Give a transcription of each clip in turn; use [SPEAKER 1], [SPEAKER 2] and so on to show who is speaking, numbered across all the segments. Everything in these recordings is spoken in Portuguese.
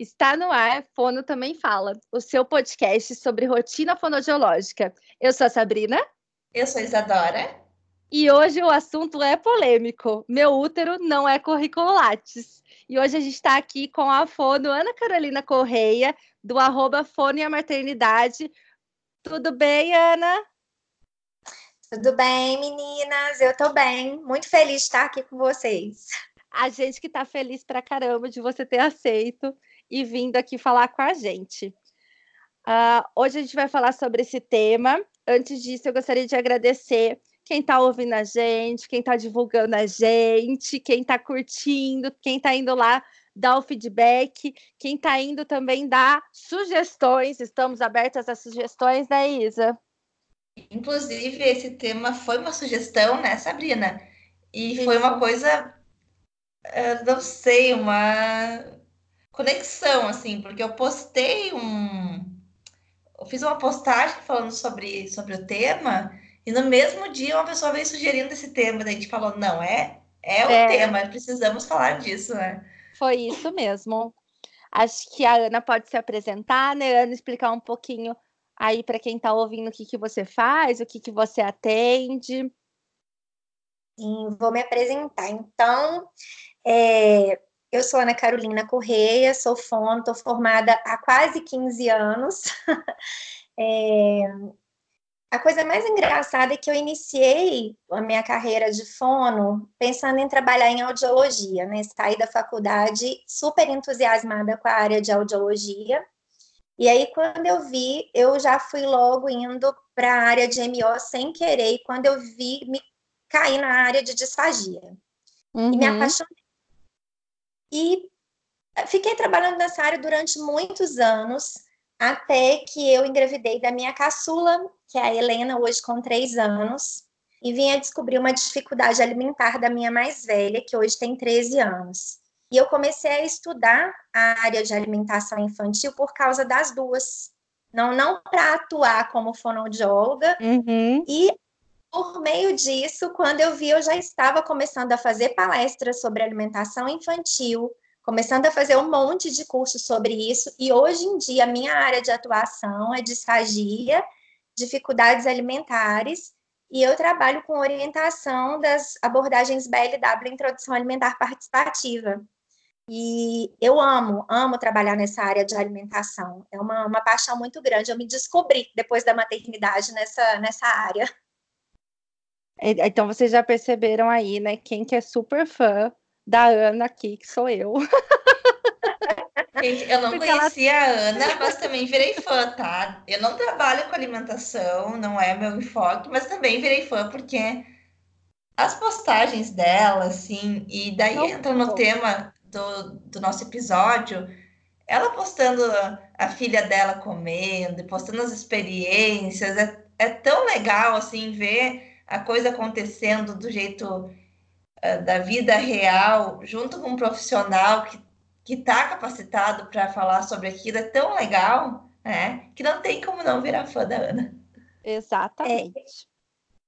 [SPEAKER 1] Está no ar, Fono Também Fala, o seu podcast sobre rotina fonodiológica. Eu sou a Sabrina.
[SPEAKER 2] Eu sou a Isadora.
[SPEAKER 1] E hoje o assunto é polêmico. Meu útero não é currículo Lattes. E hoje a gente está aqui com a fono Ana Carolina Correia, do arroba Fono e a Maternidade. Tudo bem, Ana?
[SPEAKER 3] Tudo bem, meninas? Eu estou bem. Muito feliz de estar aqui com vocês.
[SPEAKER 1] A gente que está feliz pra caramba de você ter aceito e vindo aqui falar com a gente. Uh, hoje a gente vai falar sobre esse tema. Antes disso, eu gostaria de agradecer quem está ouvindo a gente, quem está divulgando a gente, quem está curtindo, quem está indo lá dar o feedback, quem está indo também dar sugestões. Estamos abertas a sugestões, né, Isa?
[SPEAKER 2] Inclusive, esse tema foi uma sugestão, né, Sabrina? E Isso. foi uma coisa, não sei, uma conexão, assim, porque eu postei um. Eu fiz uma postagem falando sobre, sobre o tema e no mesmo dia uma pessoa veio sugerindo esse tema, daí a gente falou, não, é, é o é. tema, precisamos falar disso, né?
[SPEAKER 1] Foi isso mesmo. Acho que a Ana pode se apresentar, né, Ana, explicar um pouquinho aí para quem está ouvindo o que, que você faz, o que, que você atende.
[SPEAKER 3] Sim, vou me apresentar. Então, é, eu sou Ana Carolina Correia, sou fono, estou formada há quase 15 anos. é, a coisa mais engraçada é que eu iniciei a minha carreira de fono pensando em trabalhar em audiologia, né? Saí da faculdade super entusiasmada com a área de audiologia. E aí, quando eu vi, eu já fui logo indo para a área de MO sem querer. E quando eu vi, me caí na área de disfagia. Uhum. E me uhum. apaixonei. E fiquei trabalhando nessa área durante muitos anos até que eu engravidei da minha caçula, que é a Helena, hoje com três anos, e vim a descobrir uma dificuldade alimentar da minha mais velha, que hoje tem 13 anos. E eu comecei a estudar a área de alimentação infantil por causa das duas. Não, não para atuar como fonoaudióloga. Uhum. E por meio disso, quando eu vi, eu já estava começando a fazer palestras sobre alimentação infantil, começando a fazer um monte de cursos sobre isso, e hoje em dia a minha área de atuação é disfagia, dificuldades alimentares, e eu trabalho com orientação das abordagens BLW, Introdução Alimentar Participativa. E eu amo, amo trabalhar nessa área de alimentação. É uma, uma paixão muito grande. Eu me descobri depois da maternidade nessa, nessa área.
[SPEAKER 1] Então vocês já perceberam aí, né? Quem que é super fã da Ana aqui, que sou eu.
[SPEAKER 2] Gente, eu não Porque conhecia ela... a Ana, mas também virei fã, tá? Eu não trabalho com alimentação, não é meu enfoque, mas também virei fã porque as postagens dela, assim, e daí não, entra no não. tema do, do nosso episódio, ela postando a filha dela comendo, postando as experiências, é, é tão legal, assim, ver a coisa acontecendo do jeito uh, da vida real, junto com um profissional que que está capacitado para falar sobre aquilo, é tão legal, né? Que não tem como não virar fã da Ana.
[SPEAKER 1] Exatamente.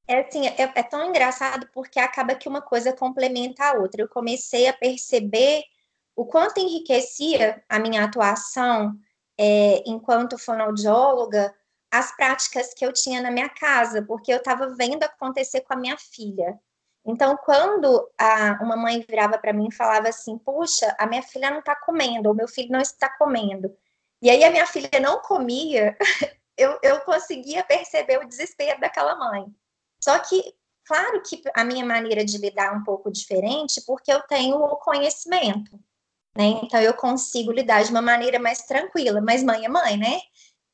[SPEAKER 3] É, é assim, é, é, tão engraçado porque acaba que uma coisa complementa a outra. Eu comecei a perceber o quanto enriquecia a minha atuação é, enquanto fonoaudióloga as práticas que eu tinha na minha casa, porque eu estava vendo acontecer com a minha filha. Então, quando a, uma mãe virava para mim e falava assim: Puxa, a minha filha não está comendo, o meu filho não está comendo, e aí a minha filha não comia, eu, eu conseguia perceber o desespero daquela mãe. Só que, claro que a minha maneira de lidar é um pouco diferente, porque eu tenho o conhecimento. Né? Então, eu consigo lidar de uma maneira mais tranquila, mas mãe é mãe, né?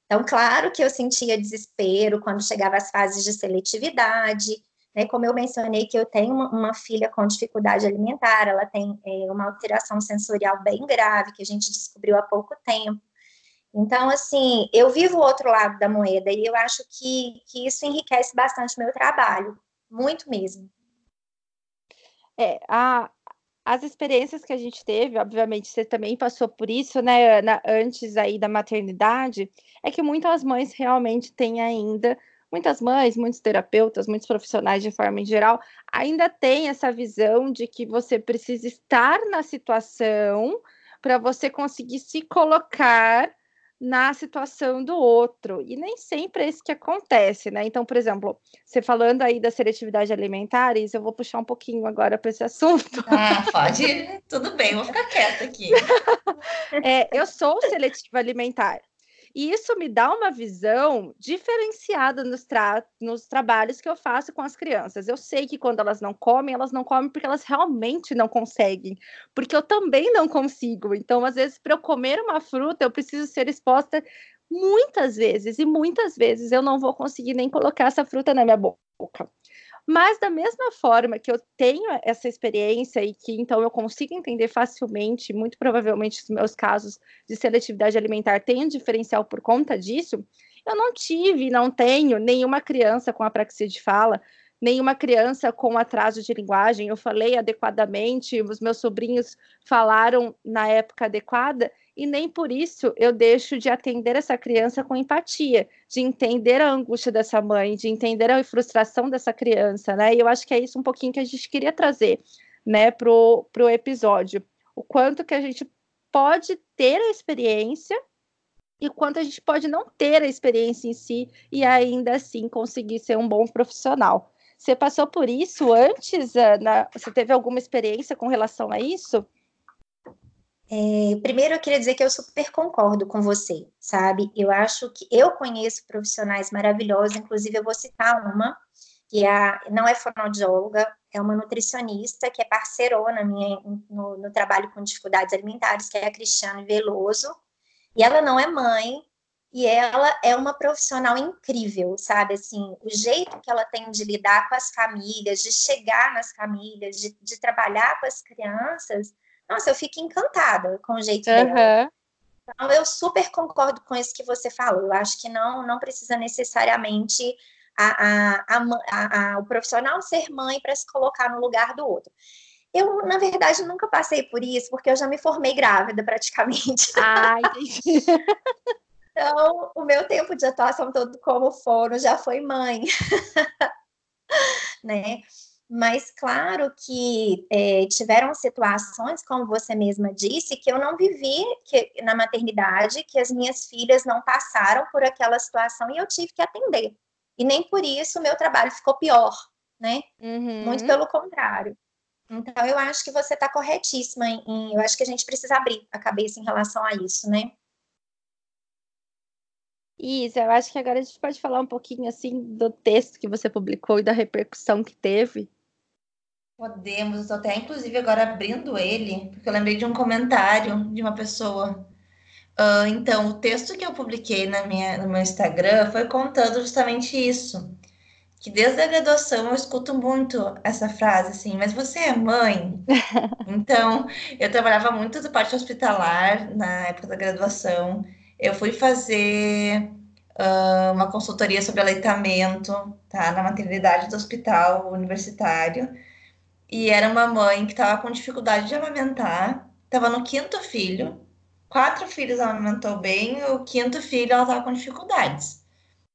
[SPEAKER 3] Então, claro que eu sentia desespero quando chegava as fases de seletividade, né? Como eu mencionei que eu tenho uma, uma filha com dificuldade alimentar, ela tem é, uma alteração sensorial bem grave, que a gente descobriu há pouco tempo. Então, assim, eu vivo o outro lado da moeda e eu acho que, que isso enriquece bastante meu trabalho, muito mesmo.
[SPEAKER 1] É, a, as experiências que a gente teve, obviamente você também passou por isso, né, Ana, antes aí da maternidade, é que muitas mães realmente têm ainda, muitas mães, muitos terapeutas, muitos profissionais de forma em geral, ainda têm essa visão de que você precisa estar na situação para você conseguir se colocar na situação do outro. E nem sempre é isso que acontece, né? Então, por exemplo, você falando aí da seletividade alimentar, eu vou puxar um pouquinho agora para esse assunto.
[SPEAKER 2] Ah, pode. Tudo bem, vou ficar quieta aqui.
[SPEAKER 1] é, eu sou seletiva alimentar. E isso me dá uma visão diferenciada nos, tra nos trabalhos que eu faço com as crianças. Eu sei que quando elas não comem, elas não comem porque elas realmente não conseguem, porque eu também não consigo. Então, às vezes, para eu comer uma fruta, eu preciso ser exposta muitas vezes, e muitas vezes eu não vou conseguir nem colocar essa fruta na minha boca. Mas da mesma forma que eu tenho essa experiência e que então eu consigo entender facilmente, muito provavelmente os meus casos de seletividade alimentar têm um diferencial por conta disso, eu não tive, não tenho nenhuma criança com apraxia de fala, nenhuma criança com atraso de linguagem. Eu falei adequadamente, os meus sobrinhos falaram na época adequada, e nem por isso eu deixo de atender essa criança com empatia, de entender a angústia dessa mãe, de entender a frustração dessa criança, né? E eu acho que é isso um pouquinho que a gente queria trazer, né, pro, pro episódio. O quanto que a gente pode ter a experiência e quanto a gente pode não ter a experiência em si e ainda assim conseguir ser um bom profissional. Você passou por isso antes, Ana? Você teve alguma experiência com relação a isso?
[SPEAKER 3] É, primeiro, eu queria dizer que eu super concordo com você, sabe? Eu acho que eu conheço profissionais maravilhosos, inclusive eu vou citar uma, que é a, não é fonoaudióloga, é uma nutricionista que é parceirona minha no, no trabalho com dificuldades alimentares, que é a Cristiane Veloso, e ela não é mãe, e ela é uma profissional incrível, sabe? Assim, o jeito que ela tem de lidar com as famílias, de chegar nas famílias, de, de trabalhar com as crianças, nossa, eu fico encantada com o jeito uhum. dela. Então, eu super concordo com isso que você falou. Eu acho que não, não precisa necessariamente a, a, a, o profissional ser mãe para se colocar no lugar do outro. Eu, na verdade, nunca passei por isso, porque eu já me formei grávida praticamente.
[SPEAKER 1] Ah, entendi.
[SPEAKER 3] então, o meu tempo de atuação todo como fono já foi mãe. né? Mas claro que é, tiveram situações, como você mesma disse, que eu não vivi que, na maternidade, que as minhas filhas não passaram por aquela situação e eu tive que atender. E nem por isso o meu trabalho ficou pior, né? Uhum. Muito pelo contrário. Então, eu acho que você está corretíssima em, em, Eu acho que a gente precisa abrir a cabeça em relação a isso, né?
[SPEAKER 1] Isso, eu acho que agora a gente pode falar um pouquinho assim do texto que você publicou e da repercussão que teve.
[SPEAKER 2] Podemos, eu estou até inclusive agora abrindo ele, porque eu lembrei de um comentário de uma pessoa. Uh, então, o texto que eu publiquei na minha, no meu Instagram foi contando justamente isso. Que desde a graduação eu escuto muito essa frase assim, mas você é mãe? então, eu trabalhava muito da parte hospitalar na época da graduação. Eu fui fazer uh, uma consultoria sobre aleitamento, tá? Na maternidade do hospital universitário e era uma mãe que estava com dificuldade de amamentar, estava no quinto filho, quatro filhos amamentou bem, o quinto filho ela estava com dificuldades.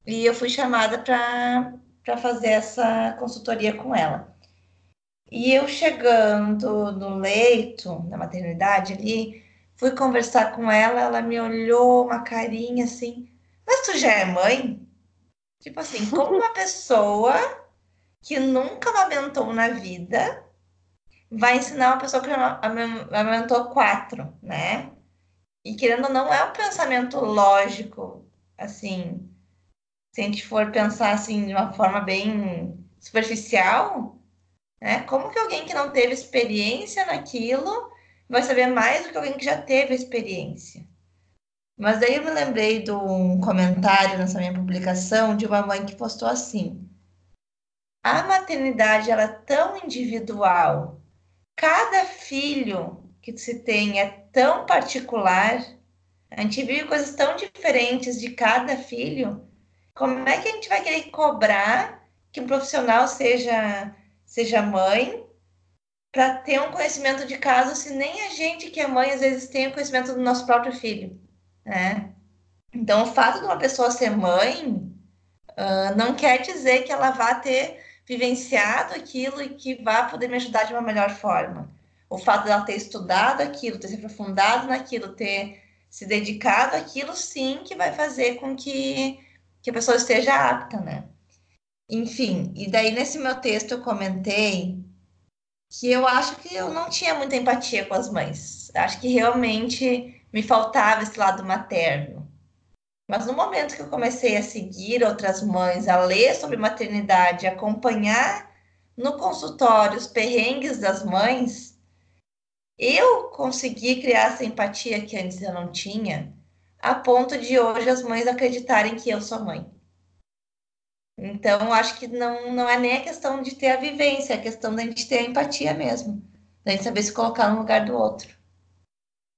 [SPEAKER 2] E eu fui chamada para fazer essa consultoria com ela. E eu chegando no leito da maternidade ali, fui conversar com ela, ela me olhou uma carinha assim, mas tu já é mãe? Tipo assim, como uma pessoa que nunca amamentou na vida vai ensinar uma pessoa que amamentou quatro, né? E querendo ou não, é um pensamento lógico, assim, se a gente for pensar assim de uma forma bem superficial, né? Como que alguém que não teve experiência naquilo vai saber mais do que alguém que já teve experiência? Mas daí eu me lembrei de um comentário nessa minha publicação de uma mãe que postou assim: a maternidade ela é tão individual, cada filho que se tem é tão particular, a gente vive coisas tão diferentes de cada filho. Como é que a gente vai querer cobrar que um profissional seja seja mãe para ter um conhecimento de caso se nem a gente que é mãe às vezes tem o conhecimento do nosso próprio filho, né? Então, o fato de uma pessoa ser mãe uh, não quer dizer que ela vá ter vivenciado aquilo e que vá poder me ajudar de uma melhor forma. o fato dela ter estudado aquilo, ter se aprofundado naquilo, ter se dedicado àquilo, sim, que vai fazer com que, que a pessoa esteja apta, né? Enfim, e daí nesse meu texto eu comentei que eu acho que eu não tinha muita empatia com as mães. Acho que realmente me faltava esse lado materno. Mas no momento que eu comecei a seguir outras mães, a ler sobre maternidade, acompanhar no consultório os perrengues das mães, eu consegui criar essa empatia que antes eu não tinha, a ponto de hoje as mães acreditarem que eu sou mãe. Então, acho que não, não é nem a questão de ter a vivência, é a questão da gente ter a empatia mesmo, da gente saber se colocar no lugar do outro.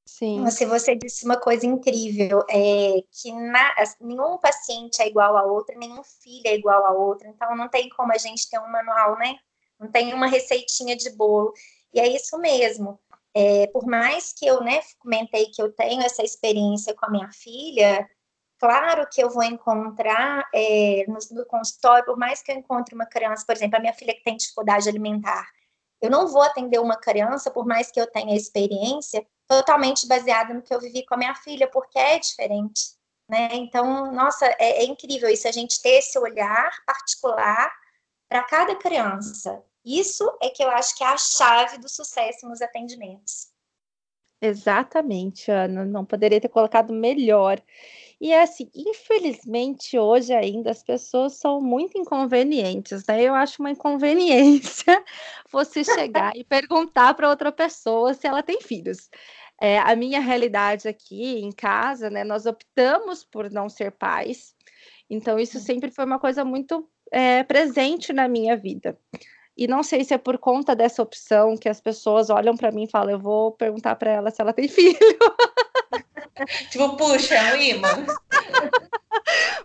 [SPEAKER 3] Sim. Nossa, você disse uma coisa incrível, é que na, nenhum paciente é igual a outro, nenhum filho é igual a outro, então não tem como a gente ter um manual, né? Não tem uma receitinha de bolo. E é isso mesmo. É, por mais que eu, né, comentei que eu tenho essa experiência com a minha filha, claro que eu vou encontrar é, no, no consultório, por mais que eu encontre uma criança, por exemplo, a minha filha que tem dificuldade alimentar, eu não vou atender uma criança, por mais que eu tenha experiência, totalmente baseada no que eu vivi com a minha filha, porque é diferente. Né? Então, nossa, é, é incrível isso, a gente ter esse olhar particular para cada criança. Isso é que eu acho que é a chave do sucesso nos atendimentos.
[SPEAKER 1] Exatamente, Ana, não poderia ter colocado melhor. E é assim, infelizmente, hoje ainda as pessoas são muito inconvenientes, né? Eu acho uma inconveniência você chegar e perguntar para outra pessoa se ela tem filhos. É, a minha realidade aqui em casa, né? Nós optamos por não ser pais, então isso hum. sempre foi uma coisa muito é, presente na minha vida. E não sei se é por conta dessa opção que as pessoas olham para mim e falam: eu vou perguntar para ela se ela tem filho.
[SPEAKER 2] Tipo, puxa, é um imã.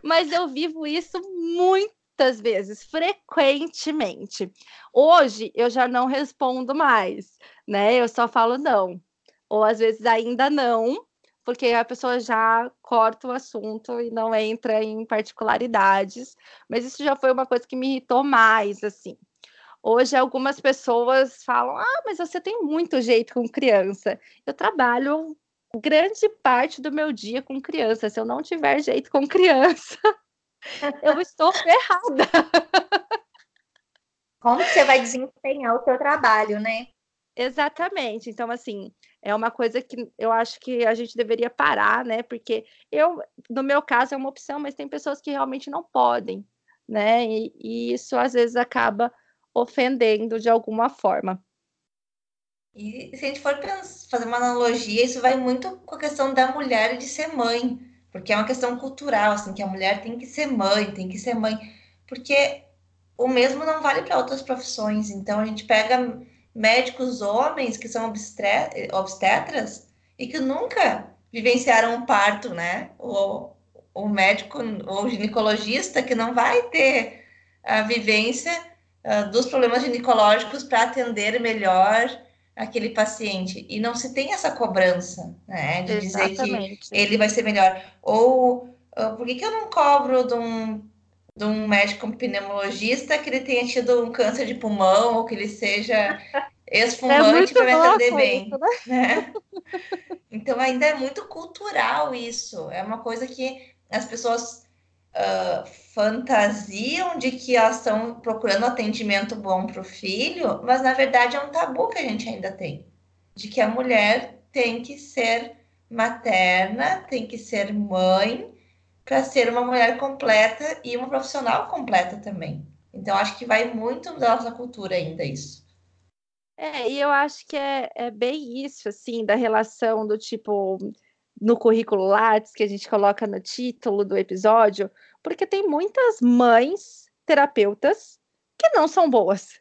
[SPEAKER 1] Mas eu vivo isso muitas vezes, frequentemente. Hoje eu já não respondo mais, né? Eu só falo não. Ou às vezes ainda não, porque a pessoa já corta o assunto e não entra em particularidades. Mas isso já foi uma coisa que me irritou mais, assim. Hoje algumas pessoas falam: "Ah, mas você tem muito jeito com criança". Eu trabalho grande parte do meu dia com criança. Se eu não tiver jeito com criança, eu estou ferrada.
[SPEAKER 3] Como você vai desempenhar o seu trabalho, né?
[SPEAKER 1] Exatamente. Então, assim, é uma coisa que eu acho que a gente deveria parar, né? Porque eu, no meu caso, é uma opção, mas tem pessoas que realmente não podem, né? E, e isso às vezes acaba ofendendo de alguma forma.
[SPEAKER 2] E se a gente for fazer uma analogia, isso vai muito com a questão da mulher de ser mãe, porque é uma questão cultural, assim, que a mulher tem que ser mãe, tem que ser mãe, porque o mesmo não vale para outras profissões. Então a gente pega médicos homens que são obstetras e que nunca vivenciaram um parto, né? O, o médico ou ginecologista que não vai ter a vivência uh, dos problemas ginecológicos para atender melhor aquele paciente e não se tem essa cobrança, né, de Exatamente. dizer que ele vai ser melhor. Ou uh, por que, que eu não cobro de um, de um médico pneumologista que ele tenha tido um câncer de pulmão ou que ele seja esfumante é para me atender bem, isso, né? né? Então ainda é muito cultural isso. É uma coisa que as pessoas fantasiam de que elas estão procurando atendimento bom para o filho, mas na verdade é um tabu que a gente ainda tem, de que a mulher tem que ser materna, tem que ser mãe para ser uma mulher completa e uma profissional completa também. Então acho que vai muito da nossa cultura ainda isso.
[SPEAKER 1] É, e eu acho que é, é bem isso, assim, da relação do tipo no currículo Lattes que a gente coloca no título do episódio, porque tem muitas mães terapeutas que não são boas,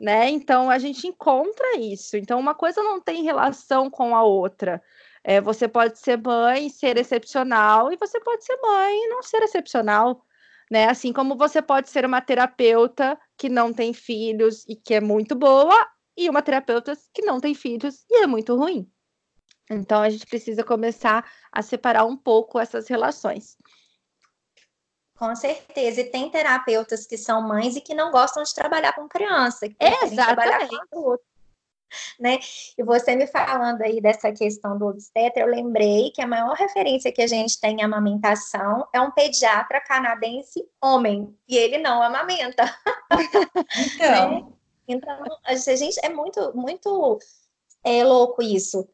[SPEAKER 1] né? Então a gente encontra isso. Então uma coisa não tem relação com a outra. É, você pode ser mãe, ser excepcional, e você pode ser mãe e não ser excepcional, né? Assim como você pode ser uma terapeuta que não tem filhos e que é muito boa, e uma terapeuta que não tem filhos e é muito ruim. Então a gente precisa começar a separar um pouco essas relações.
[SPEAKER 3] Com certeza. E tem terapeutas que são mães e que não gostam de trabalhar com criança. Que
[SPEAKER 1] Exatamente.
[SPEAKER 3] Com né? E você me falando aí dessa questão do obstetra, eu lembrei que a maior referência que a gente tem em amamentação é um pediatra canadense homem, e ele não amamenta. Então, né? então a gente é muito, muito é, louco isso.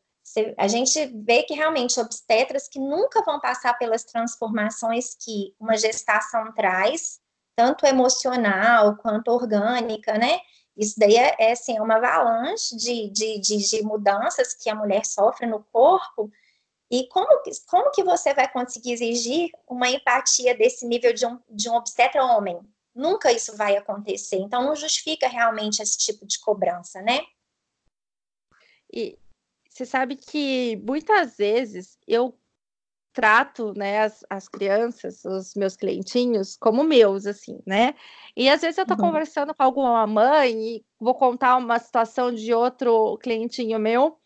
[SPEAKER 3] A gente vê que realmente obstetras que nunca vão passar pelas transformações que uma gestação traz, tanto emocional quanto orgânica, né? Isso daí é, é assim, é uma avalanche de, de, de, de, mudanças que a mulher sofre no corpo. E como, como que você vai conseguir exigir uma empatia desse nível de um, de um obstetra homem? Nunca isso vai acontecer. Então, não justifica realmente esse tipo de cobrança, né?
[SPEAKER 1] E você sabe que muitas vezes eu trato, né, as, as crianças, os meus clientinhos, como meus, assim, né? E às vezes eu tô uhum. conversando com alguma mãe e vou contar uma situação de outro clientinho meu,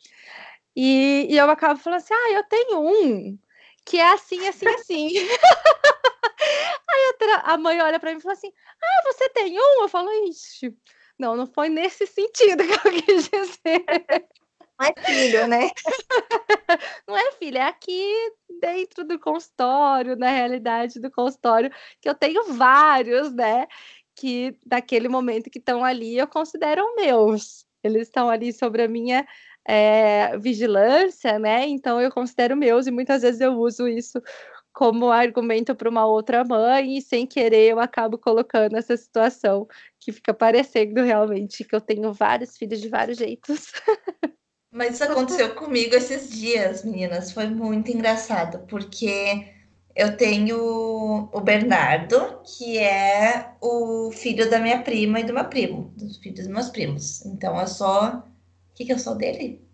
[SPEAKER 1] e, e eu acabo falando assim: ah, eu tenho um que é assim, assim, assim. Aí a, mãe olha para mim e fala assim: ah, você tem um? Eu falo, ixi. Não, não foi nesse sentido que eu quis dizer.
[SPEAKER 3] Não é filho, né?
[SPEAKER 1] Não é filho, é aqui dentro do consultório, na realidade do consultório, que eu tenho vários, né? Que daquele momento que estão ali eu considero meus. Eles estão ali sobre a minha é, vigilância, né? Então eu considero meus e muitas vezes eu uso isso como argumento para uma outra mãe e sem querer eu acabo colocando essa situação que fica parecendo realmente que eu tenho vários filhos de vários jeitos.
[SPEAKER 2] Mas isso aconteceu comigo esses dias, meninas. Foi muito engraçado, porque eu tenho o Bernardo, que é o filho da minha prima e do meu primo, dos filhos dos meus primos. Então eu sou. O que, que eu sou dele?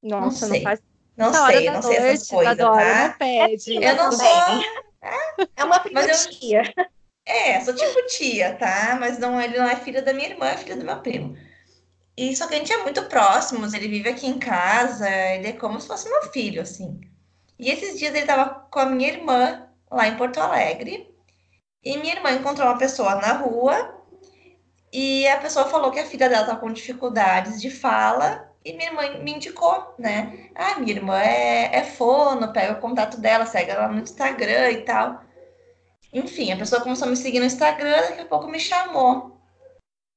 [SPEAKER 1] Nossa, não sei. Não, faz...
[SPEAKER 2] não sei, não sei essas coisas, tá?
[SPEAKER 1] Não pede.
[SPEAKER 2] Eu não sou.
[SPEAKER 3] É uma prima eu... tia.
[SPEAKER 2] É, sou tipo tia, tá? Mas não, ele não é filho da minha irmã, é filho do meu primo. E só que a gente é muito próximos, ele vive aqui em casa, ele é como se fosse meu filho, assim. E esses dias ele tava com a minha irmã lá em Porto Alegre, e minha irmã encontrou uma pessoa na rua, e a pessoa falou que a filha dela tá com dificuldades de fala, e minha irmã me indicou, né? Ah, minha irmã é, é fono, pega o contato dela, segue ela no Instagram e tal. Enfim, a pessoa começou a me seguir no Instagram, daqui a pouco me chamou.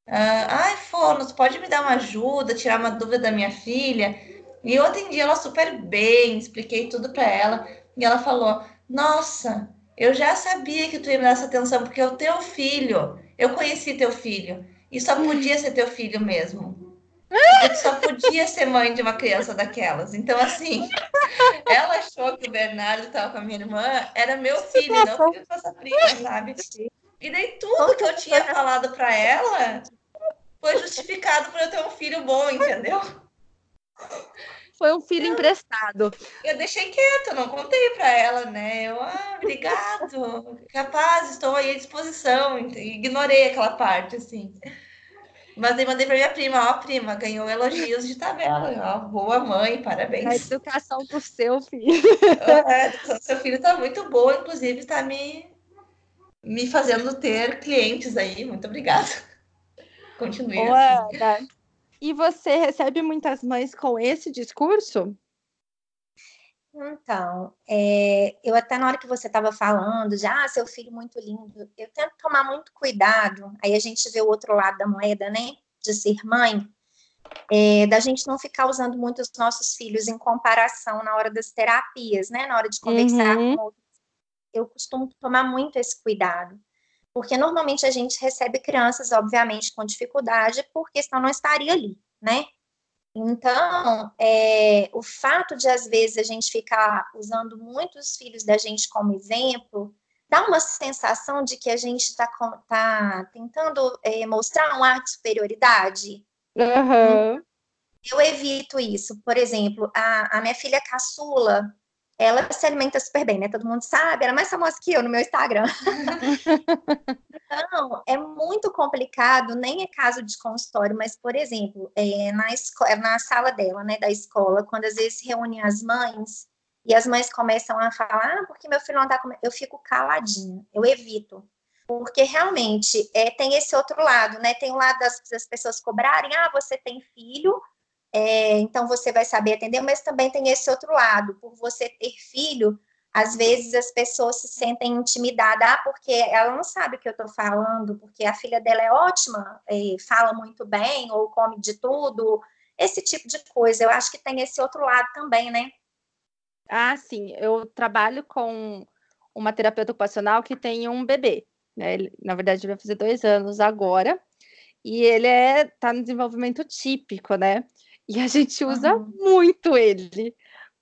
[SPEAKER 2] Uh, Ai, Fono, pode me dar uma ajuda, tirar uma dúvida da minha filha? E eu atendi ela super bem, expliquei tudo para ela. E ela falou: Nossa, eu já sabia que tu ia me dar essa atenção, porque é o teu filho. Eu conheci teu filho. E só podia ser teu filho mesmo. Eu só podia ser mãe de uma criança daquelas. Então, assim, ela achou que o Bernardo estava com a minha irmã, era meu filho, não filho da prima, sabe? E daí tudo que eu tinha falado para ela foi justificado por eu ter um filho bom, entendeu?
[SPEAKER 1] Foi um filho eu, emprestado.
[SPEAKER 2] Eu deixei quieto, não contei para ela, né? Eu, ah, obrigado, capaz, estou aí à disposição. Ignorei aquela parte, assim. Mas aí mandei para minha prima, ó, prima, ganhou elogios de tabela, ó, boa mãe, parabéns.
[SPEAKER 1] A educação do seu filho.
[SPEAKER 2] do seu filho está muito boa, inclusive está me, me fazendo ter clientes aí, muito obrigada. Continue. assim.
[SPEAKER 1] E você recebe muitas mães com esse discurso?
[SPEAKER 3] Então, é, eu até na hora que você estava falando, já, ah, seu filho muito lindo, eu tento tomar muito cuidado, aí a gente vê o outro lado da moeda, né, de ser mãe, é, da gente não ficar usando muito os nossos filhos em comparação na hora das terapias, né, na hora de conversar uhum. com outros. Eu costumo tomar muito esse cuidado porque normalmente a gente recebe crianças, obviamente, com dificuldade, porque senão não estaria ali, né? Então, é, o fato de, às vezes, a gente ficar usando muitos filhos da gente como exemplo, dá uma sensação de que a gente está tá tentando é, mostrar um ar de superioridade.
[SPEAKER 1] Uhum.
[SPEAKER 3] Eu evito isso. Por exemplo, a, a minha filha caçula, ela se alimenta super bem, né? Todo mundo sabe, ela é mais famosa que eu no meu Instagram. então, é muito complicado, nem é caso de consultório, mas, por exemplo, é, na, escola, na sala dela, né, da escola, quando às vezes reúne as mães, e as mães começam a falar, ah, porque meu filho não tá comendo, eu fico caladinha, eu evito. Porque realmente é, tem esse outro lado, né? Tem o lado das, das pessoas cobrarem, ah, você tem filho, é, então você vai saber atender, mas também tem esse outro lado, por você ter filho, às vezes as pessoas se sentem intimidadas, ah, porque ela não sabe o que eu estou falando, porque a filha dela é ótima, fala muito bem, ou come de tudo, esse tipo de coisa. Eu acho que tem esse outro lado também, né?
[SPEAKER 1] Ah, sim. Eu trabalho com uma terapeuta ocupacional que tem um bebê. Né? Ele, na verdade, ele vai fazer dois anos agora. E ele é tá no desenvolvimento típico, né? E a gente usa uhum. muito ele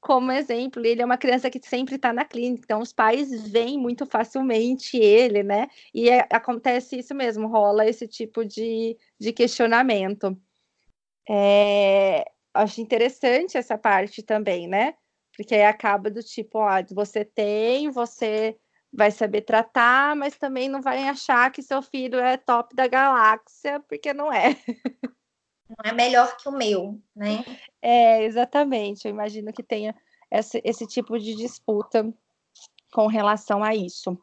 [SPEAKER 1] como exemplo. Ele é uma criança que sempre está na clínica, então os pais veem muito facilmente ele, né? E é, acontece isso mesmo, rola esse tipo de, de questionamento. É, acho interessante essa parte também, né? Porque aí acaba do tipo, ó, você tem, você vai saber tratar, mas também não vai achar que seu filho é top da galáxia, porque não é.
[SPEAKER 3] Não é melhor que o meu, né?
[SPEAKER 1] É, exatamente. Eu imagino que tenha esse, esse tipo de disputa com relação a isso.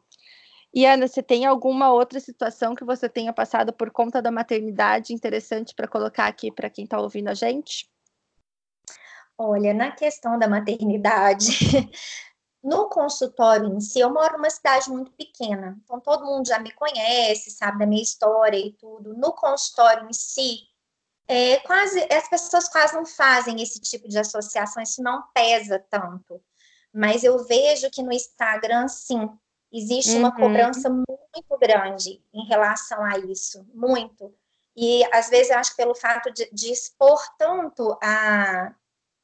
[SPEAKER 1] E Ana, você tem alguma outra situação que você tenha passado por conta da maternidade interessante para colocar aqui para quem está ouvindo a gente?
[SPEAKER 3] Olha, na questão da maternidade, no consultório em si, eu moro numa cidade muito pequena, então todo mundo já me conhece, sabe da minha história e tudo. No consultório em si, é, quase as pessoas quase não fazem esse tipo de associação, isso não pesa tanto. Mas eu vejo que no Instagram, sim, existe uhum. uma cobrança muito grande em relação a isso, muito. E às vezes eu acho que pelo fato de, de expor tanto a,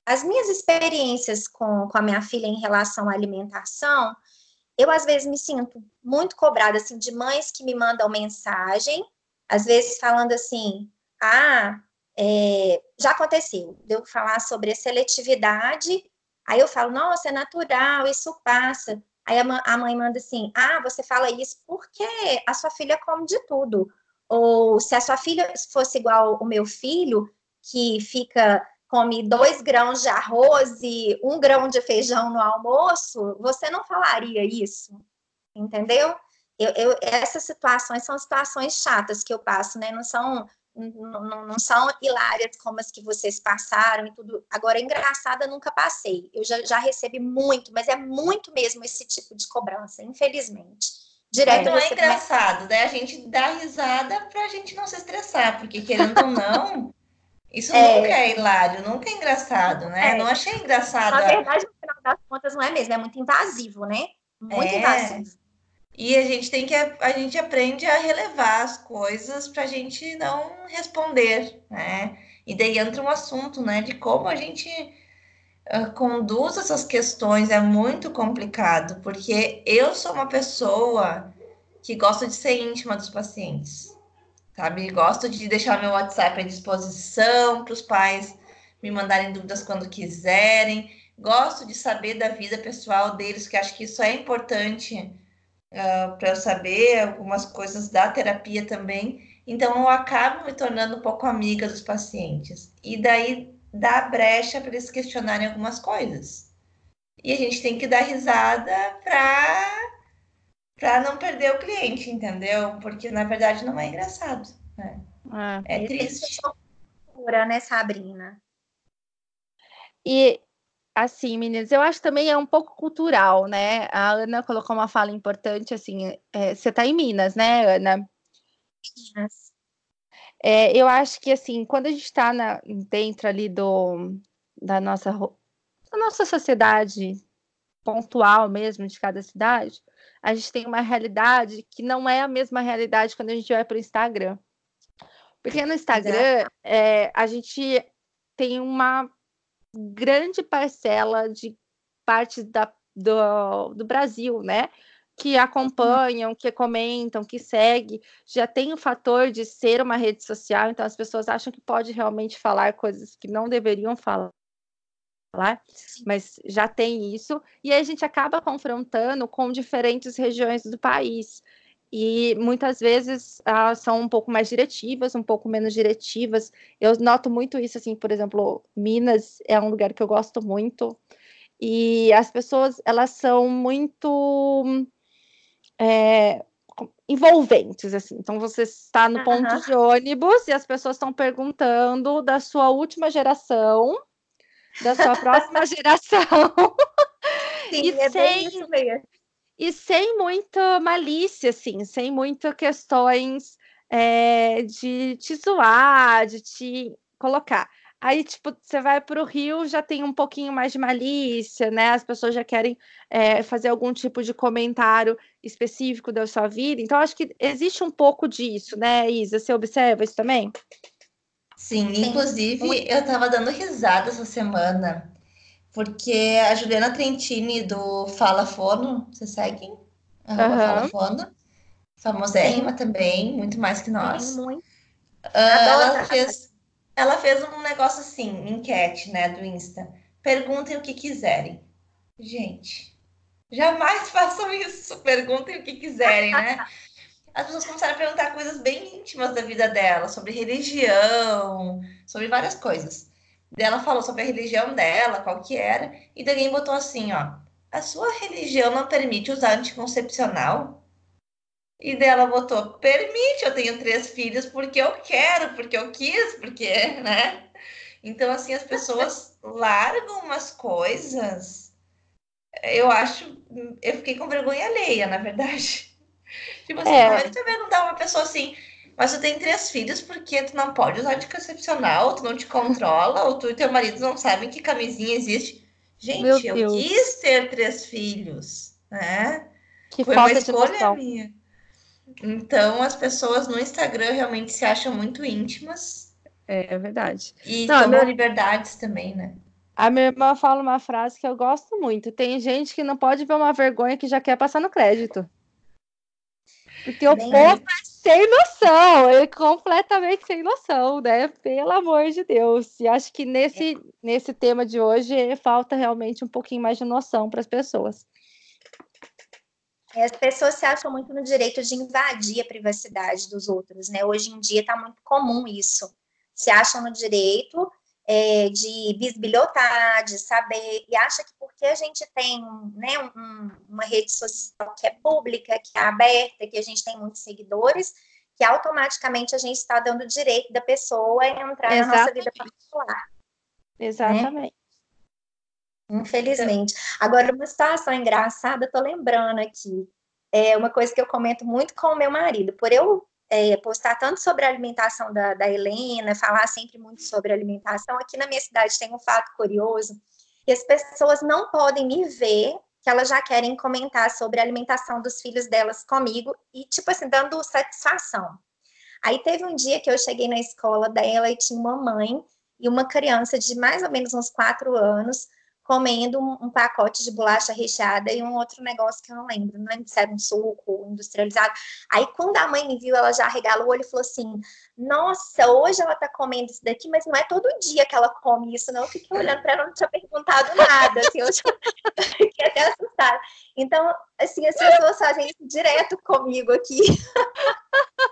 [SPEAKER 3] as minhas experiências com, com a minha filha em relação à alimentação, eu às vezes me sinto muito cobrada assim de mães que me mandam mensagem, às vezes falando assim: "Ah, é, já aconteceu, eu falar sobre seletividade, aí eu falo, nossa, é natural, isso passa. Aí a, a mãe manda assim, ah, você fala isso porque a sua filha come de tudo. Ou se a sua filha fosse igual o meu filho, que fica come dois grãos de arroz e um grão de feijão no almoço, você não falaria isso, entendeu? Eu, eu, essas situações são situações chatas que eu passo, né? Não são não, não, são hilárias como as que vocês passaram e tudo. Agora, engraçada, nunca passei. Eu já, já recebi muito, mas é muito mesmo esse tipo de cobrança, infelizmente.
[SPEAKER 2] Direto mas não é engraçado, né? A gente dá risada para a gente não se estressar, porque querendo ou não, isso é. nunca é hilário, nunca é engraçado, né? É. Não achei engraçado.
[SPEAKER 3] Na verdade, no final das contas, não é mesmo, é muito invasivo, né? Muito é. invasivo.
[SPEAKER 2] E a gente tem que a gente aprende a relevar as coisas para a gente não responder, né? E daí entra um assunto, né, de como a gente uh, conduz essas questões é muito complicado, porque eu sou uma pessoa que gosta de ser íntima dos pacientes, sabe? Gosto de deixar meu WhatsApp à disposição para os pais me mandarem dúvidas quando quiserem. Gosto de saber da vida pessoal deles, que acho que isso é importante uh, ah, para eu saber algumas coisas da terapia também. Então, eu acabo me tornando um pouco amiga dos pacientes. E daí dá brecha para eles questionarem algumas coisas. E a gente tem que dar risada para para não perder o cliente, entendeu? Porque na verdade não é engraçado. Né? Ah, é triste.
[SPEAKER 3] É né, Sabrina?
[SPEAKER 1] E Assim, meninas, eu acho também é um pouco cultural, né? A Ana colocou uma fala importante, assim, é, você está em Minas, né, Ana? Minas. É, eu acho que, assim, quando a gente está dentro ali do, da, nossa, da nossa sociedade pontual mesmo, de cada cidade, a gente tem uma realidade que não é a mesma realidade quando a gente vai para o Instagram. Porque no Instagram, é, a gente tem uma grande parcela de partes da, do, do Brasil, né? Que acompanham, que comentam, que seguem, já tem o fator de ser uma rede social, então as pessoas acham que pode realmente falar coisas que não deveriam falar mas já tem isso, e aí a gente acaba confrontando com diferentes regiões do país e muitas vezes ah, são um pouco mais diretivas, um pouco menos diretivas. Eu noto muito isso, assim, por exemplo, Minas é um lugar que eu gosto muito, e as pessoas, elas são muito é, envolventes, assim. Então você está no ponto de ônibus e as pessoas estão perguntando da sua última geração, da sua próxima geração.
[SPEAKER 3] Sim, e é sem, isso mesmo.
[SPEAKER 1] E sem muita malícia, assim, sem muitas questões é, de te zoar, de te colocar. Aí, tipo, você vai para o Rio, já tem um pouquinho mais de malícia, né? As pessoas já querem é, fazer algum tipo de comentário específico da sua vida. Então, acho que existe um pouco disso, né, Isa? Você observa isso também?
[SPEAKER 2] Sim, inclusive, eu estava dando risada essa semana, porque a Juliana Trentini do Fala Fono, você segue? uhum. Fala Fono, famosérrima Sim. também, muito mais que nós. Sim, muito. Uh, ela fez ela fez um negócio assim, enquete, né, do Insta. Perguntem o que quiserem. Gente, jamais façam isso. Perguntem o que quiserem, né? As pessoas começaram a perguntar coisas bem íntimas da vida dela, sobre religião, sobre várias coisas. Daí ela falou sobre a religião dela, qual que era, e daí alguém botou assim, ó, a sua religião não permite usar anticoncepcional? E dela botou, permite, eu tenho três filhos porque eu quero, porque eu quis, porque, né? Então, assim, as pessoas largam umas coisas. Eu acho, eu fiquei com vergonha alheia, na verdade. Tipo assim, é. como é que uma pessoa assim, mas tu tem três filhos porque tu não pode usar anticoncepcional, tu não te controla, ou tu e teu marido não sabem que camisinha existe. Gente, eu quis ter três filhos, né?
[SPEAKER 1] Que Foi uma escolha
[SPEAKER 2] minha. Então, as pessoas no Instagram realmente se acham muito íntimas.
[SPEAKER 1] É, é verdade.
[SPEAKER 2] E Não, tomam minha... liberdades também, né?
[SPEAKER 1] A minha irmã fala uma frase que eu gosto muito. Tem gente que não pode ver uma vergonha que já quer passar no crédito. Porque o povo sem noção, é completamente sem noção, né? Pelo amor de Deus. E acho que nesse, é. nesse tema de hoje falta realmente um pouquinho mais de noção para as pessoas.
[SPEAKER 3] As pessoas se acham muito no direito de invadir a privacidade dos outros, né? Hoje em dia está muito comum isso. Se acham no direito é, de bisbilhotar, de saber, e acha que porque a gente tem né, um, uma rede social que é pública, que é aberta, que a gente tem muitos seguidores, que automaticamente a gente está dando o direito da pessoa a entrar Exatamente. na nossa vida particular.
[SPEAKER 1] Né? Exatamente. Né?
[SPEAKER 3] Infelizmente. Agora, uma situação engraçada, estou lembrando aqui. É uma coisa que eu comento muito com o meu marido. Por eu é, postar tanto sobre a alimentação da, da Helena, falar sempre muito sobre alimentação, aqui na minha cidade tem um fato curioso, que as pessoas não podem me ver que elas já querem comentar sobre a alimentação dos filhos delas comigo e, tipo assim, dando satisfação. Aí teve um dia que eu cheguei na escola dela e tinha uma mãe e uma criança de mais ou menos uns quatro anos comendo um, pacote de bolacha recheada e um outro negócio que eu não lembro, não lembro se era um suco industrializado. Aí, quando a mãe me viu, ela já arregalou o olho e falou assim: Nossa, hoje ela tá comendo isso daqui, mas não é todo dia que ela come isso, não. Eu fiquei olhando para ela, não tinha perguntado nada, assim, eu, já... fiquei até assustada. Então, assim, as pessoas fazem isso direto comigo aqui.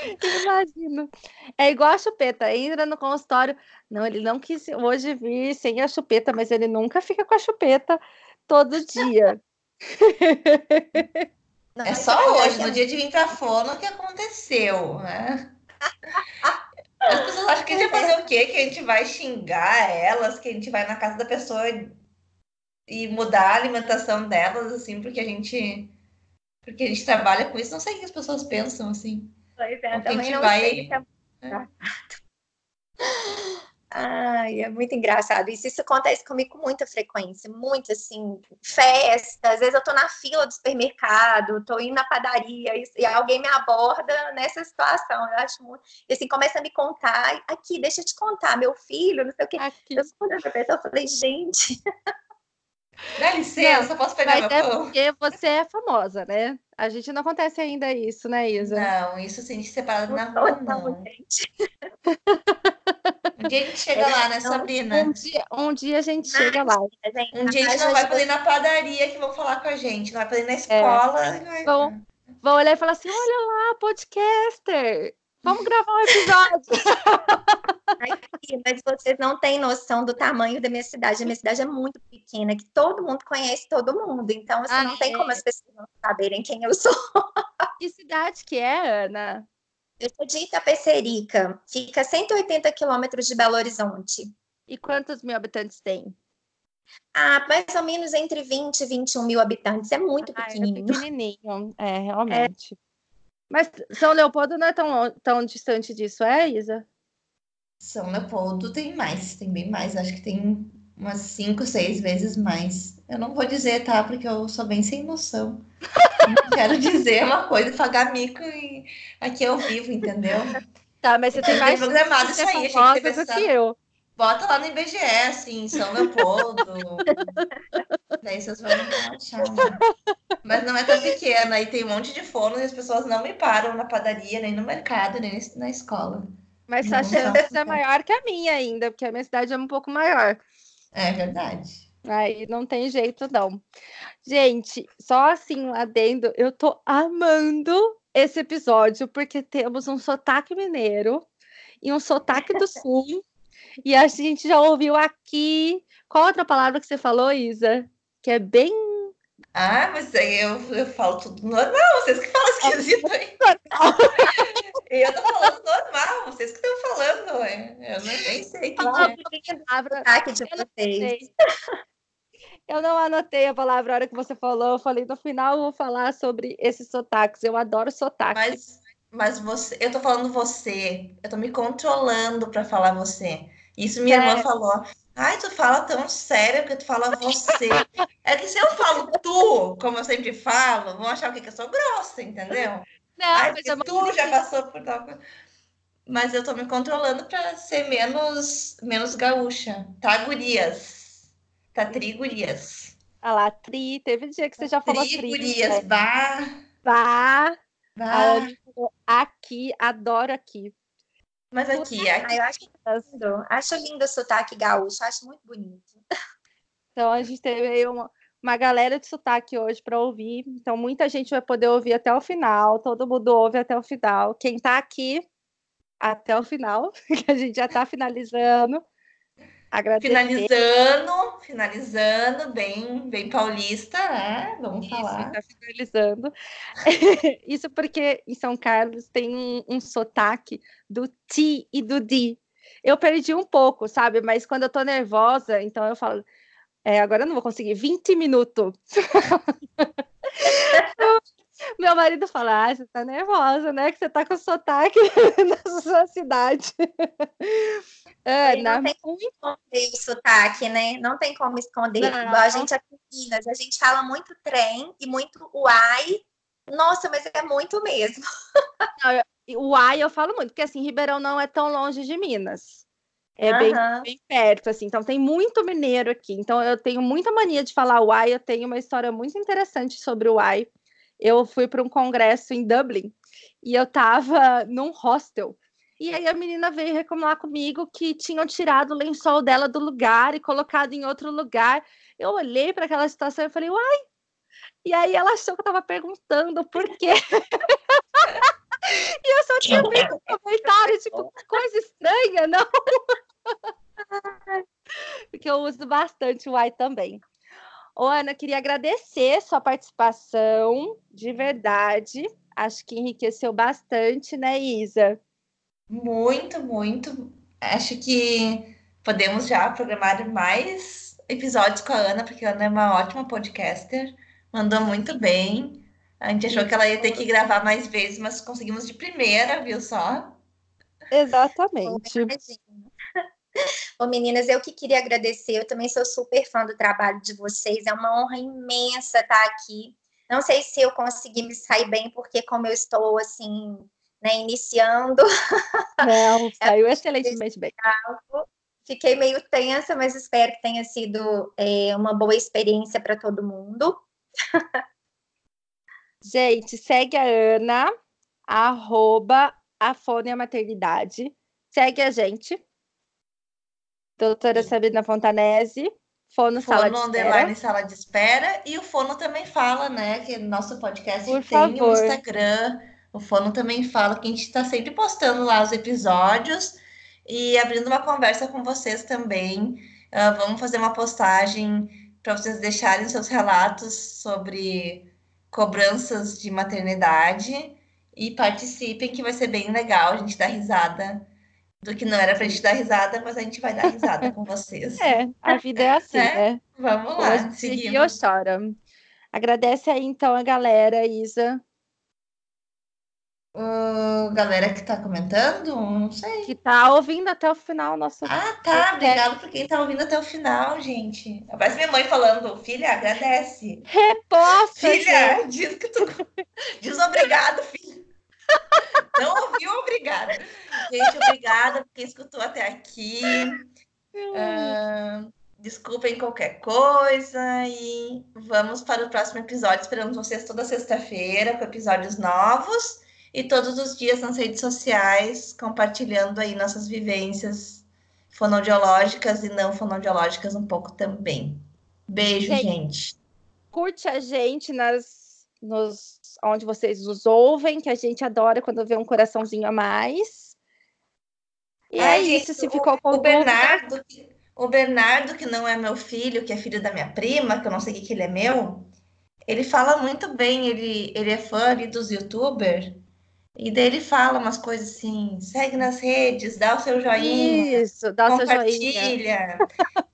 [SPEAKER 1] Imagino. É igual a chupeta, entra no consultório. Não, ele não quis hoje vir sem a chupeta, mas ele nunca fica com a chupeta todo dia.
[SPEAKER 2] Não, é só hoje, no dia de vir pra fono, que aconteceu, né? As pessoas acham que a gente vai fazer o quê? Que a gente vai xingar elas, que a gente vai na casa da pessoa e mudar a alimentação delas, assim, porque a gente porque a gente trabalha com isso. Não sei o que as pessoas pensam, assim.
[SPEAKER 3] Pois é, também não vai... sei. Tá... É. Ai, é muito engraçado. Isso, isso acontece comigo com muita frequência, muito assim, festa. Às vezes eu tô na fila do supermercado, tô indo na padaria e, e alguém me aborda nessa situação. Eu acho muito. E assim, começa a me contar. Aqui, deixa eu te contar, meu filho, não sei o quê. Aqui. Eu pessoa, eu falei, gente.
[SPEAKER 2] Dá licença, não, posso pegar mas meu
[SPEAKER 1] é pão? porque você é famosa, né? A gente não acontece ainda isso, né, Isa?
[SPEAKER 2] Não, isso sim, de separado na rua, não. não. um dia a gente chega lá, né, Sabrina?
[SPEAKER 1] Um dia, um dia a gente chega lá.
[SPEAKER 2] Um dia a gente não vai poder ir na padaria que vão falar com a gente, não vai poder ir na é. escola.
[SPEAKER 1] É. Vão, vão olhar e falar assim, olha lá, podcaster, vamos gravar um episódio.
[SPEAKER 3] Aqui, mas vocês não têm noção do tamanho da minha cidade. A minha cidade é muito pequena, que todo mundo conhece todo mundo. Então, assim, ah, não é? tem como as pessoas não saberem quem eu sou.
[SPEAKER 1] Que cidade que é, Ana?
[SPEAKER 3] Eu sou de Itapecerica. Fica a 180 quilômetros de Belo Horizonte.
[SPEAKER 1] E quantos mil habitantes tem?
[SPEAKER 3] Ah, mais ou menos entre 20 e 21 mil habitantes. É muito ah, é pequenininho.
[SPEAKER 1] É pequenininho, é, realmente. É. Mas São Leopoldo não é tão, tão distante disso, é, Isa?
[SPEAKER 2] São Leopoldo tem mais, tem bem mais. Acho que tem umas cinco, seis vezes mais. Eu não vou dizer, tá? Porque eu sou bem sem noção. quero dizer uma coisa, pagar mico e aqui eu vivo, entendeu?
[SPEAKER 1] Tá, mas você tem mais
[SPEAKER 2] programado isso aí,
[SPEAKER 1] gente. que eu.
[SPEAKER 2] Bota lá no IBGE, assim, São Leopoldo. Daí vocês vão achar. Né? Mas não é tão pequena. E tem um monte de forno e as pessoas não me param na padaria, nem no mercado, nem na escola.
[SPEAKER 1] Mas sua chance é maior que a minha ainda, porque a minha cidade é um pouco maior.
[SPEAKER 2] É verdade.
[SPEAKER 1] Aí não tem jeito, não. Gente, só assim, um adendo, eu tô amando esse episódio, porque temos um sotaque mineiro e um sotaque do sul e a gente já ouviu aqui. Qual outra palavra que você falou, Isa? Que é bem.
[SPEAKER 2] Ah, mas aí eu, eu falo tudo normal, vocês que falam esquisito aí. eu tô falando normal, vocês que estão falando, eu não, nem sei que ah, é.
[SPEAKER 3] palavra. Aqui de vocês.
[SPEAKER 1] Eu não anotei a palavra a hora que você falou. Eu falei, no final eu vou falar sobre esses sotaques. Eu adoro sotaques.
[SPEAKER 2] Mas, mas você, eu tô falando você. Eu tô me controlando para falar você. Isso minha é. irmã falou. Ai, tu fala tão sério que tu fala você. é que se eu falo tu, como eu sempre falo, vão achar o quê? Que eu sou grossa, entendeu? Não, Ai, mas porque tu já passou por tal coisa. Mas eu tô me controlando para ser menos, menos gaúcha. Tá, gurias? Tá tri, gurias.
[SPEAKER 1] Ah lá, tri. Teve dia que você já falou
[SPEAKER 2] tri. Tri, gurias. Né? Bah.
[SPEAKER 1] Bah. bah. Aqui, adoro aqui.
[SPEAKER 2] Mas aqui, aqui...
[SPEAKER 3] eu acho lindo. Acho lindo o sotaque gaúcho, acho muito bonito.
[SPEAKER 1] Então a gente teve aí uma, uma galera de sotaque hoje para ouvir. Então muita gente vai poder ouvir até o final. Todo mundo ouve até o final. Quem está aqui até o final, que a gente já está finalizando.
[SPEAKER 2] Agradecer. Finalizando, finalizando, bem, bem paulista, né? Vamos Isso, falar.
[SPEAKER 1] Tá finalizando. Isso porque em São Carlos tem um, um sotaque do ti e do di. Eu perdi um pouco, sabe? Mas quando eu tô nervosa, então eu falo, é, agora eu não vou conseguir, 20 minutos. Meu marido fala, ah, você tá nervosa, né? Que você tá com sotaque na sua cidade.
[SPEAKER 3] É, não na... tem como esconder o sotaque, né? Não tem como esconder. Não. Igual a gente aqui em Minas, a gente fala muito trem e muito uai. Nossa, mas é muito mesmo.
[SPEAKER 1] O uai eu falo muito, porque assim, Ribeirão não é tão longe de Minas. É uhum. bem, bem, perto, assim. Então tem muito mineiro aqui. Então eu tenho muita mania de falar uai. Eu tenho uma história muito interessante sobre o uai. Eu fui para um congresso em Dublin e eu estava num hostel e aí a menina veio reclamar comigo que tinham tirado o lençol dela do lugar e colocado em outro lugar. Eu olhei para aquela situação e falei, uai! E aí ela achou que eu estava perguntando por quê. e eu só tinha feito um comentário, tipo, coisa estranha, não? Porque eu uso bastante o uai também. Ô, Ana, queria agradecer sua participação, de verdade. Acho que enriqueceu bastante, né, Isa?
[SPEAKER 2] Muito, muito. Acho que podemos já programar mais episódios com a Ana, porque a Ana é uma ótima podcaster, mandou muito bem. A gente achou que ela ia ter que gravar mais vezes, mas conseguimos de primeira, viu só?
[SPEAKER 1] Exatamente.
[SPEAKER 3] Ô, meninas, eu que queria agradecer, eu também sou super fã do trabalho de vocês, é uma honra imensa estar aqui. Não sei se eu consegui me sair bem, porque como eu estou, assim, né, iniciando.
[SPEAKER 1] Não, saiu é excelentemente bem.
[SPEAKER 3] Fiquei meio tensa, mas espero que tenha sido é, uma boa experiência para todo mundo.
[SPEAKER 1] Gente, segue a Ana, arroba a Fone a Maternidade. Segue a gente. Doutora Sim. Sabrina Fontanese, Fono,
[SPEAKER 2] Fono
[SPEAKER 1] Sala de Espera.
[SPEAKER 2] Sala de Espera. E o Fono também fala, né, que nosso podcast Por tem favor. um Instagram o Fono também fala que a gente está sempre postando lá os episódios. e abrindo uma conversa com vocês também. Uh, vamos fazer uma postagem para vocês deixarem seus relatos sobre cobranças de maternidade e participem, que vai ser bem legal. A gente dá risada do que não era para a gente dar risada, mas a gente vai dar risada com vocês.
[SPEAKER 1] É, a vida é assim,
[SPEAKER 2] né? Vamos lá,
[SPEAKER 1] Hoje
[SPEAKER 2] seguimos.
[SPEAKER 1] eu choro. Agradece aí então a galera, Isa,
[SPEAKER 2] Uh, galera que tá comentando, não sei.
[SPEAKER 1] que tá ouvindo até o final nosso.
[SPEAKER 2] Ah, tá. Obrigado por quem tá ouvindo até o final, gente. Parece minha mãe falando, filha, agradece.
[SPEAKER 1] Reposta, gente.
[SPEAKER 2] Filha, diz que tu. Diz obrigado, filha. Não ouviu, obrigada. Gente, obrigada por quem escutou até aqui. Ah, desculpem qualquer coisa e vamos para o próximo episódio. Esperamos vocês toda sexta-feira com episódios novos e todos os dias nas redes sociais, compartilhando aí nossas vivências fonodiológicas e não fonodiológicas um pouco também. Beijo,
[SPEAKER 1] Gente.
[SPEAKER 2] gente.
[SPEAKER 1] Curte a gente nas, nos, onde vocês nos ouvem, que a gente adora quando vê um coraçãozinho a mais. E
[SPEAKER 2] Ai,
[SPEAKER 1] é isso, se
[SPEAKER 2] o-
[SPEAKER 1] ficou com
[SPEAKER 2] o
[SPEAKER 1] dúvida,
[SPEAKER 2] Bernardo, o Bernardo, que não é meu filho, que é filho da minha prima, que eu não sei o que ele é meu, ele fala muito bem, ele, ele é fã ali dos youtubers, e daí ele fala umas coisas assim, segue nas redes, dá o seu joinha,
[SPEAKER 1] Isso, dá o seu joinha.
[SPEAKER 2] compartilha.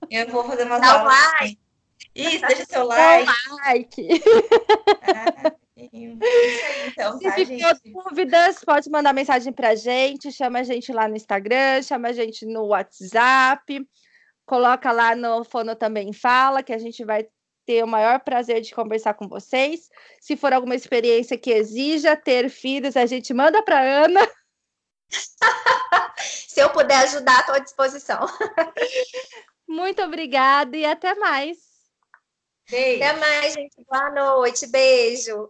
[SPEAKER 2] Eu vou fazer umas
[SPEAKER 3] Dá o
[SPEAKER 2] aulas
[SPEAKER 3] like.
[SPEAKER 2] assim. Isso, deixa seu
[SPEAKER 1] Dá
[SPEAKER 2] like.
[SPEAKER 1] o like.
[SPEAKER 2] Ah, aí, então,
[SPEAKER 1] Se
[SPEAKER 2] tá,
[SPEAKER 1] ficou
[SPEAKER 2] gente?
[SPEAKER 1] dúvidas, pode mandar mensagem pra gente, chama a gente lá no Instagram, chama a gente no WhatsApp, coloca lá no Fono Também Fala, que a gente vai ter o maior prazer de conversar com vocês. Se for alguma experiência que exija ter filhos, a gente manda pra Ana.
[SPEAKER 3] Se eu puder ajudar, estou à disposição.
[SPEAKER 1] Muito obrigada e até mais.
[SPEAKER 2] Beijo.
[SPEAKER 3] Até mais, gente. Boa noite. Beijo.